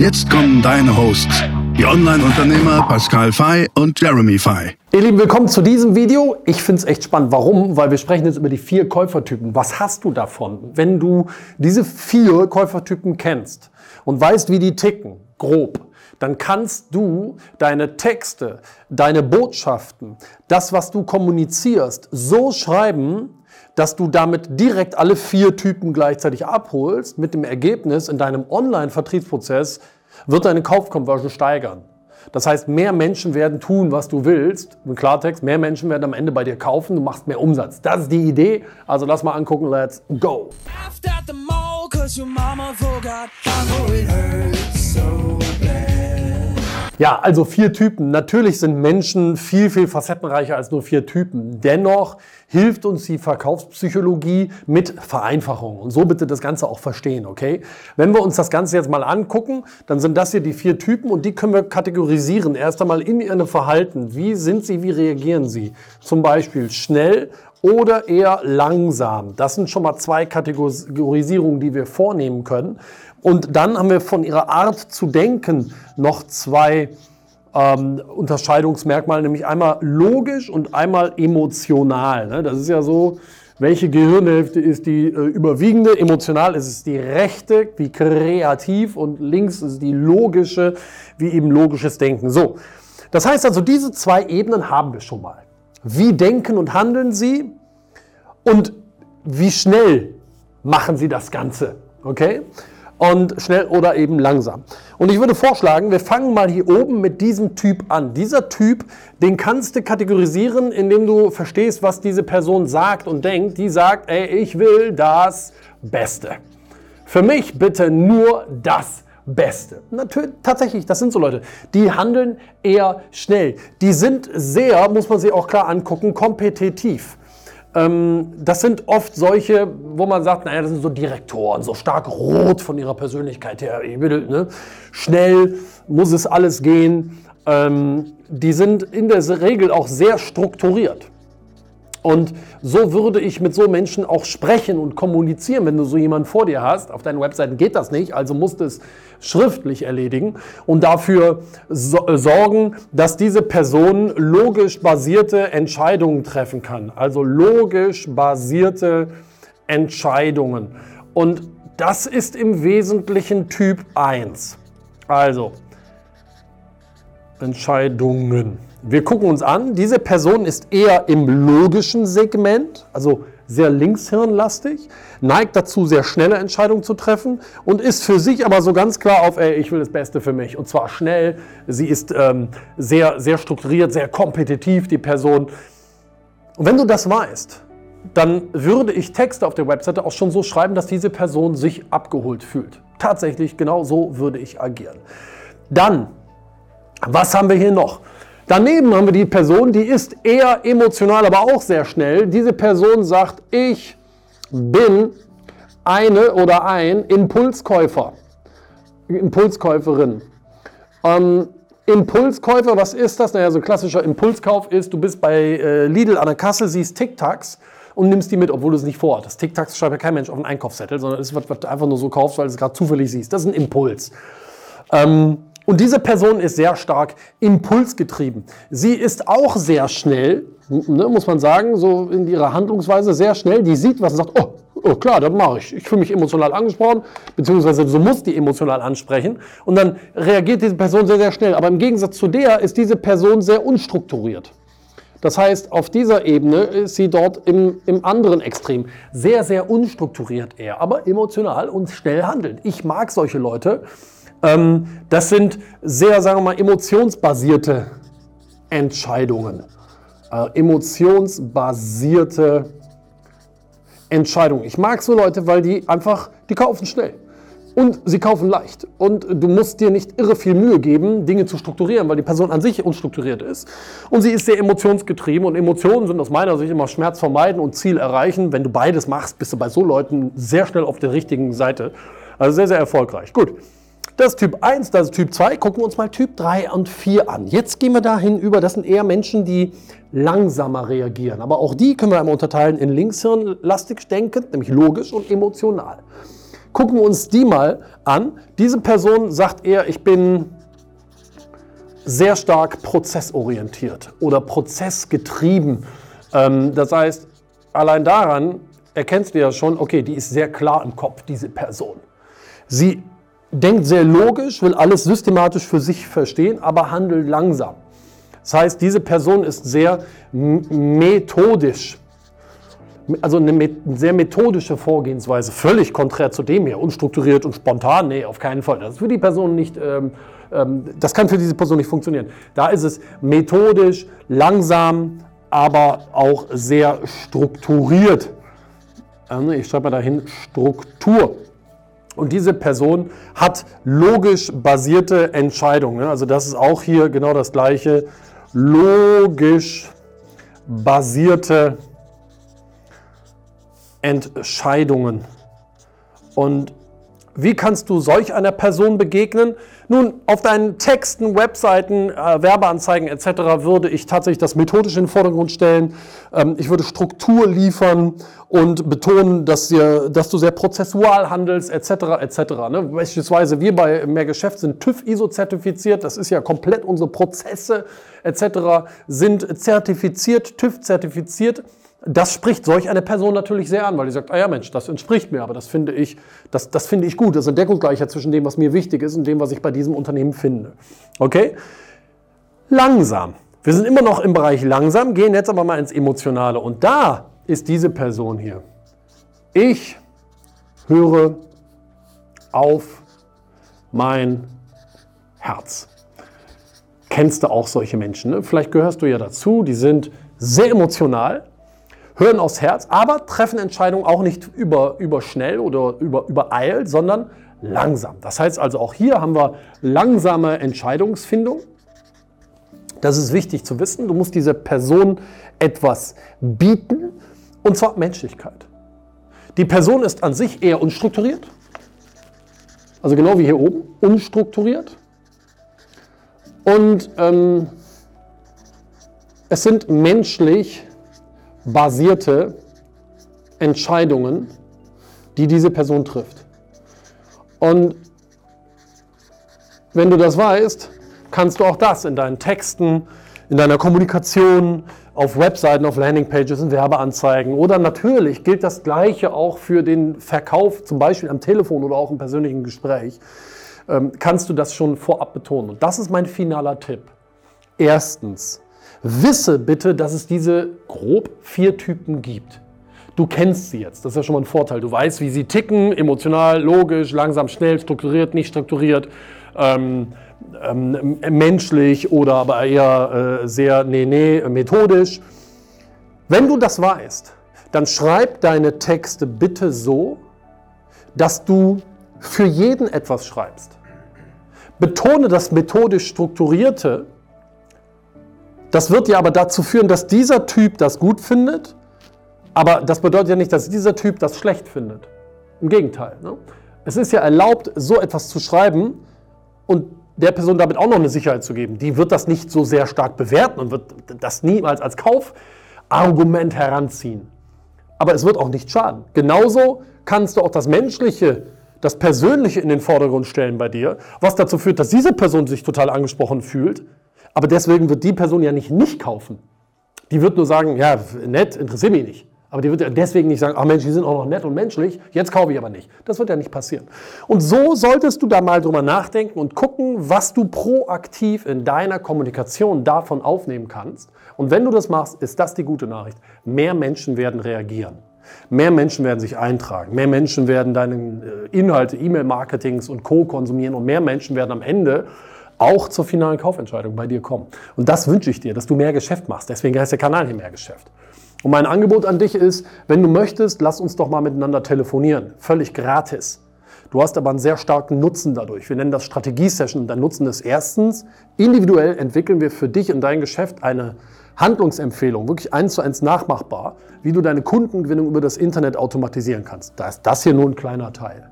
Jetzt kommen deine Hosts, die Online-Unternehmer Pascal Fay und Jeremy Fay. Ihr Lieben, willkommen zu diesem Video. Ich finde es echt spannend. Warum? Weil wir sprechen jetzt über die vier Käufertypen. Was hast du davon, wenn du diese vier Käufertypen kennst und weißt, wie die ticken, grob? dann kannst du deine Texte, deine Botschaften, das, was du kommunizierst, so schreiben, dass du damit direkt alle vier Typen gleichzeitig abholst, mit dem Ergebnis, in deinem Online-Vertriebsprozess wird deine Kaufconversion steigern. Das heißt, mehr Menschen werden tun, was du willst. Im Klartext, mehr Menschen werden am Ende bei dir kaufen, du machst mehr Umsatz. Das ist die Idee. Also lass mal angucken, let's go. Ja, also vier Typen. Natürlich sind Menschen viel, viel facettenreicher als nur vier Typen. Dennoch hilft uns die Verkaufspsychologie mit Vereinfachung. Und so bitte das Ganze auch verstehen, okay? Wenn wir uns das Ganze jetzt mal angucken, dann sind das hier die vier Typen und die können wir kategorisieren. Erst einmal in ihrem Verhalten. Wie sind sie, wie reagieren sie? Zum Beispiel schnell oder eher langsam. Das sind schon mal zwei Kategorisierungen, die wir vornehmen können. Und dann haben wir von ihrer Art zu denken noch zwei ähm, Unterscheidungsmerkmale, nämlich einmal logisch und einmal emotional. Ne? Das ist ja so, welche Gehirnhälfte ist die äh, überwiegende? Emotional ist es die rechte, wie kreativ und links ist die logische, wie eben logisches Denken. So, das heißt also, diese zwei Ebenen haben wir schon mal. Wie denken und handeln sie und wie schnell machen sie das Ganze? Okay? Und schnell oder eben langsam. Und ich würde vorschlagen, wir fangen mal hier oben mit diesem Typ an. Dieser Typ, den kannst du kategorisieren, indem du verstehst, was diese Person sagt und denkt. Die sagt, ey, ich will das Beste. Für mich bitte nur das Beste. Natürlich, tatsächlich, das sind so Leute, die handeln eher schnell. Die sind sehr, muss man sich auch klar angucken, kompetitiv. Ähm, das sind oft solche, wo man sagt, naja, das sind so Direktoren, so stark rot von ihrer Persönlichkeit her. Will, ne? Schnell muss es alles gehen. Ähm, die sind in der Regel auch sehr strukturiert. Und so würde ich mit so Menschen auch sprechen und kommunizieren, wenn du so jemanden vor dir hast. Auf deinen Webseiten geht das nicht, also musst du es schriftlich erledigen und dafür so äh, sorgen, dass diese Person logisch basierte Entscheidungen treffen kann. Also logisch basierte Entscheidungen. Und das ist im Wesentlichen Typ 1. Also Entscheidungen. Wir gucken uns an, diese Person ist eher im logischen Segment, also sehr linkshirnlastig, neigt dazu, sehr schnelle Entscheidungen zu treffen und ist für sich aber so ganz klar auf, ey, ich will das Beste für mich. Und zwar schnell. Sie ist ähm, sehr, sehr strukturiert, sehr kompetitiv, die Person. Und wenn du das weißt, dann würde ich Texte auf der Webseite auch schon so schreiben, dass diese Person sich abgeholt fühlt. Tatsächlich, genau so würde ich agieren. Dann, was haben wir hier noch? Daneben haben wir die Person, die ist eher emotional, aber auch sehr schnell. Diese Person sagt, ich bin eine oder ein Impulskäufer, Impulskäuferin. Ähm, Impulskäufer, was ist das? Naja, so ein klassischer Impulskauf ist, du bist bei äh, Lidl an der Kasse, siehst TikToks und nimmst die mit, obwohl du es nicht vorhattest. TikToks schreibt ja kein Mensch auf einen Einkaufszettel, sondern es du einfach nur so kaufst, weil du es gerade zufällig siehst. Das ist ein Impuls. Ähm, und diese Person ist sehr stark impulsgetrieben. Sie ist auch sehr schnell, ne, muss man sagen, so in ihrer Handlungsweise sehr schnell. Die sieht was und sagt, oh, oh klar, das mache ich. Ich fühle mich emotional angesprochen, beziehungsweise so muss die emotional ansprechen. Und dann reagiert diese Person sehr, sehr schnell. Aber im Gegensatz zu der ist diese Person sehr unstrukturiert. Das heißt, auf dieser Ebene ist sie dort im, im anderen Extrem. Sehr, sehr unstrukturiert eher, aber emotional und schnell handelnd. Ich mag solche Leute. Ähm, das sind sehr, sagen wir mal, emotionsbasierte Entscheidungen. Äh, emotionsbasierte Entscheidungen. Ich mag so Leute, weil die einfach, die kaufen schnell. Und sie kaufen leicht. Und du musst dir nicht irre viel Mühe geben, Dinge zu strukturieren, weil die Person an sich unstrukturiert ist. Und sie ist sehr emotionsgetrieben. Und Emotionen sind aus meiner Sicht immer Schmerz vermeiden und Ziel erreichen. Wenn du beides machst, bist du bei so Leuten sehr schnell auf der richtigen Seite. Also sehr, sehr erfolgreich. Gut. Das ist Typ 1, das ist Typ 2. Gucken wir uns mal Typ 3 und 4 an. Jetzt gehen wir dahin über. Das sind eher Menschen, die langsamer reagieren. Aber auch die können wir einmal unterteilen in linkshirnlastig denkend, nämlich logisch und emotional. Gucken wir uns die mal an. Diese Person sagt eher, ich bin sehr stark prozessorientiert oder prozessgetrieben. Ähm, das heißt, allein daran erkennst du ja schon, okay, die ist sehr klar im Kopf, diese Person. Sie denkt sehr logisch, will alles systematisch für sich verstehen, aber handelt langsam. Das heißt, diese Person ist sehr methodisch also eine sehr methodische Vorgehensweise, völlig konträr zu dem hier, unstrukturiert und spontan, nee, auf keinen Fall. Das ist für die Person nicht, ähm, ähm, das kann für diese Person nicht funktionieren. Da ist es methodisch, langsam, aber auch sehr strukturiert. Ähm, ich schreibe mal dahin Struktur. Und diese Person hat logisch basierte Entscheidungen. Also das ist auch hier genau das gleiche. Logisch basierte Entscheidungen. Entscheidungen. Und wie kannst du solch einer Person begegnen? Nun, auf deinen Texten, Webseiten, äh, Werbeanzeigen etc. würde ich tatsächlich das methodisch in den Vordergrund stellen. Ähm, ich würde Struktur liefern und betonen, dass, dir, dass du sehr prozessual handelst etc. etc. Ne? Beispielsweise wir bei Mehr Geschäft sind TÜV ISO zertifiziert. Das ist ja komplett unsere Prozesse etc. sind zertifiziert, TÜV zertifiziert. Das spricht solch eine Person natürlich sehr an, weil die sagt, ah ja Mensch, das entspricht mir, aber das finde ich, das, das finde ich gut. Das ist eine Deckungsgleichheit zwischen dem, was mir wichtig ist und dem, was ich bei diesem Unternehmen finde. Okay? Langsam. Wir sind immer noch im Bereich langsam, gehen jetzt aber mal ins Emotionale. Und da ist diese Person hier. Ich höre auf mein Herz. Kennst du auch solche Menschen? Ne? Vielleicht gehörst du ja dazu, die sind sehr emotional hören aufs Herz, aber treffen Entscheidungen auch nicht über, überschnell oder über, übereilt, sondern langsam. Das heißt also, auch hier haben wir langsame Entscheidungsfindung. Das ist wichtig zu wissen. Du musst dieser Person etwas bieten, und zwar Menschlichkeit. Die Person ist an sich eher unstrukturiert, also genau wie hier oben, unstrukturiert. Und ähm, es sind menschlich basierte Entscheidungen, die diese Person trifft. Und wenn du das weißt, kannst du auch das in deinen Texten, in deiner Kommunikation, auf Webseiten, auf Landingpages, in Werbeanzeigen oder natürlich gilt das Gleiche auch für den Verkauf, zum Beispiel am Telefon oder auch im persönlichen Gespräch, ähm, kannst du das schon vorab betonen. Und das ist mein finaler Tipp. Erstens, Wisse bitte, dass es diese grob vier Typen gibt. Du kennst sie jetzt, das ist ja schon mal ein Vorteil. Du weißt, wie sie ticken, emotional, logisch, langsam, schnell, strukturiert, nicht strukturiert, ähm, ähm, menschlich oder aber eher äh, sehr, nee, nee, methodisch. Wenn du das weißt, dann schreib deine Texte bitte so, dass du für jeden etwas schreibst. Betone das methodisch Strukturierte das wird ja aber dazu führen, dass dieser Typ das gut findet, aber das bedeutet ja nicht, dass dieser Typ das schlecht findet. Im Gegenteil. Ne? Es ist ja erlaubt, so etwas zu schreiben und der Person damit auch noch eine Sicherheit zu geben. Die wird das nicht so sehr stark bewerten und wird das niemals als Kaufargument heranziehen. Aber es wird auch nicht schaden. Genauso kannst du auch das Menschliche, das Persönliche in den Vordergrund stellen bei dir, was dazu führt, dass diese Person sich total angesprochen fühlt aber deswegen wird die Person ja nicht nicht kaufen. Die wird nur sagen, ja, nett, interessiert mich nicht. Aber die wird ja deswegen nicht sagen, ach Mensch, die sind auch noch nett und menschlich, jetzt kaufe ich aber nicht. Das wird ja nicht passieren. Und so solltest du da mal drüber nachdenken und gucken, was du proaktiv in deiner Kommunikation davon aufnehmen kannst. Und wenn du das machst, ist das die gute Nachricht. Mehr Menschen werden reagieren. Mehr Menschen werden sich eintragen. Mehr Menschen werden deine äh, Inhalte, E-Mail-Marketings und Co. konsumieren. Und mehr Menschen werden am Ende auch zur finalen Kaufentscheidung bei dir kommen. Und das wünsche ich dir, dass du mehr Geschäft machst. Deswegen heißt der Kanal hier mehr Geschäft. Und mein Angebot an dich ist, wenn du möchtest, lass uns doch mal miteinander telefonieren. Völlig gratis. Du hast aber einen sehr starken Nutzen dadurch. Wir nennen das Strategie-Session. Dein Nutzen ist erstens, individuell entwickeln wir für dich und dein Geschäft eine Handlungsempfehlung, wirklich eins zu eins nachmachbar, wie du deine Kundengewinnung über das Internet automatisieren kannst. Da ist das hier nur ein kleiner Teil.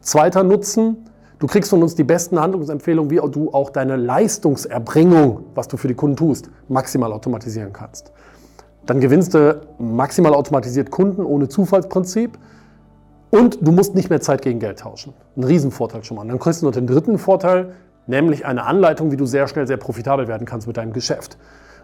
Zweiter Nutzen, du kriegst von uns die besten Handlungsempfehlungen, wie du auch deine Leistungserbringung, was du für die Kunden tust, maximal automatisieren kannst. Dann gewinnst du maximal automatisiert Kunden ohne Zufallsprinzip und du musst nicht mehr Zeit gegen Geld tauschen. Ein Riesenvorteil schon mal. Und dann kriegst du noch den dritten Vorteil, nämlich eine Anleitung, wie du sehr schnell sehr profitabel werden kannst mit deinem Geschäft.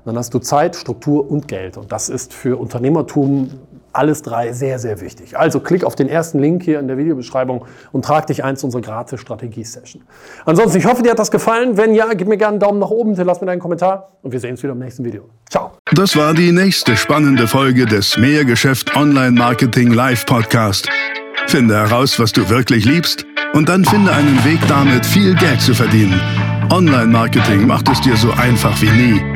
Dann hast du Zeit, Struktur und Geld. Und das ist für Unternehmertum alles drei sehr, sehr wichtig. Also klick auf den ersten Link hier in der Videobeschreibung und trag dich ein zu unserer gratis Strategie-Session. Ansonsten, ich hoffe, dir hat das gefallen. Wenn ja, gib mir gerne einen Daumen nach oben, lass mir deinen Kommentar und wir sehen uns wieder im nächsten Video. Ciao. Das war die nächste spannende Folge des Mehrgeschäft Online Marketing Live Podcast. Finde heraus, was du wirklich liebst und dann finde einen Weg damit, viel Geld zu verdienen. Online Marketing macht es dir so einfach wie nie.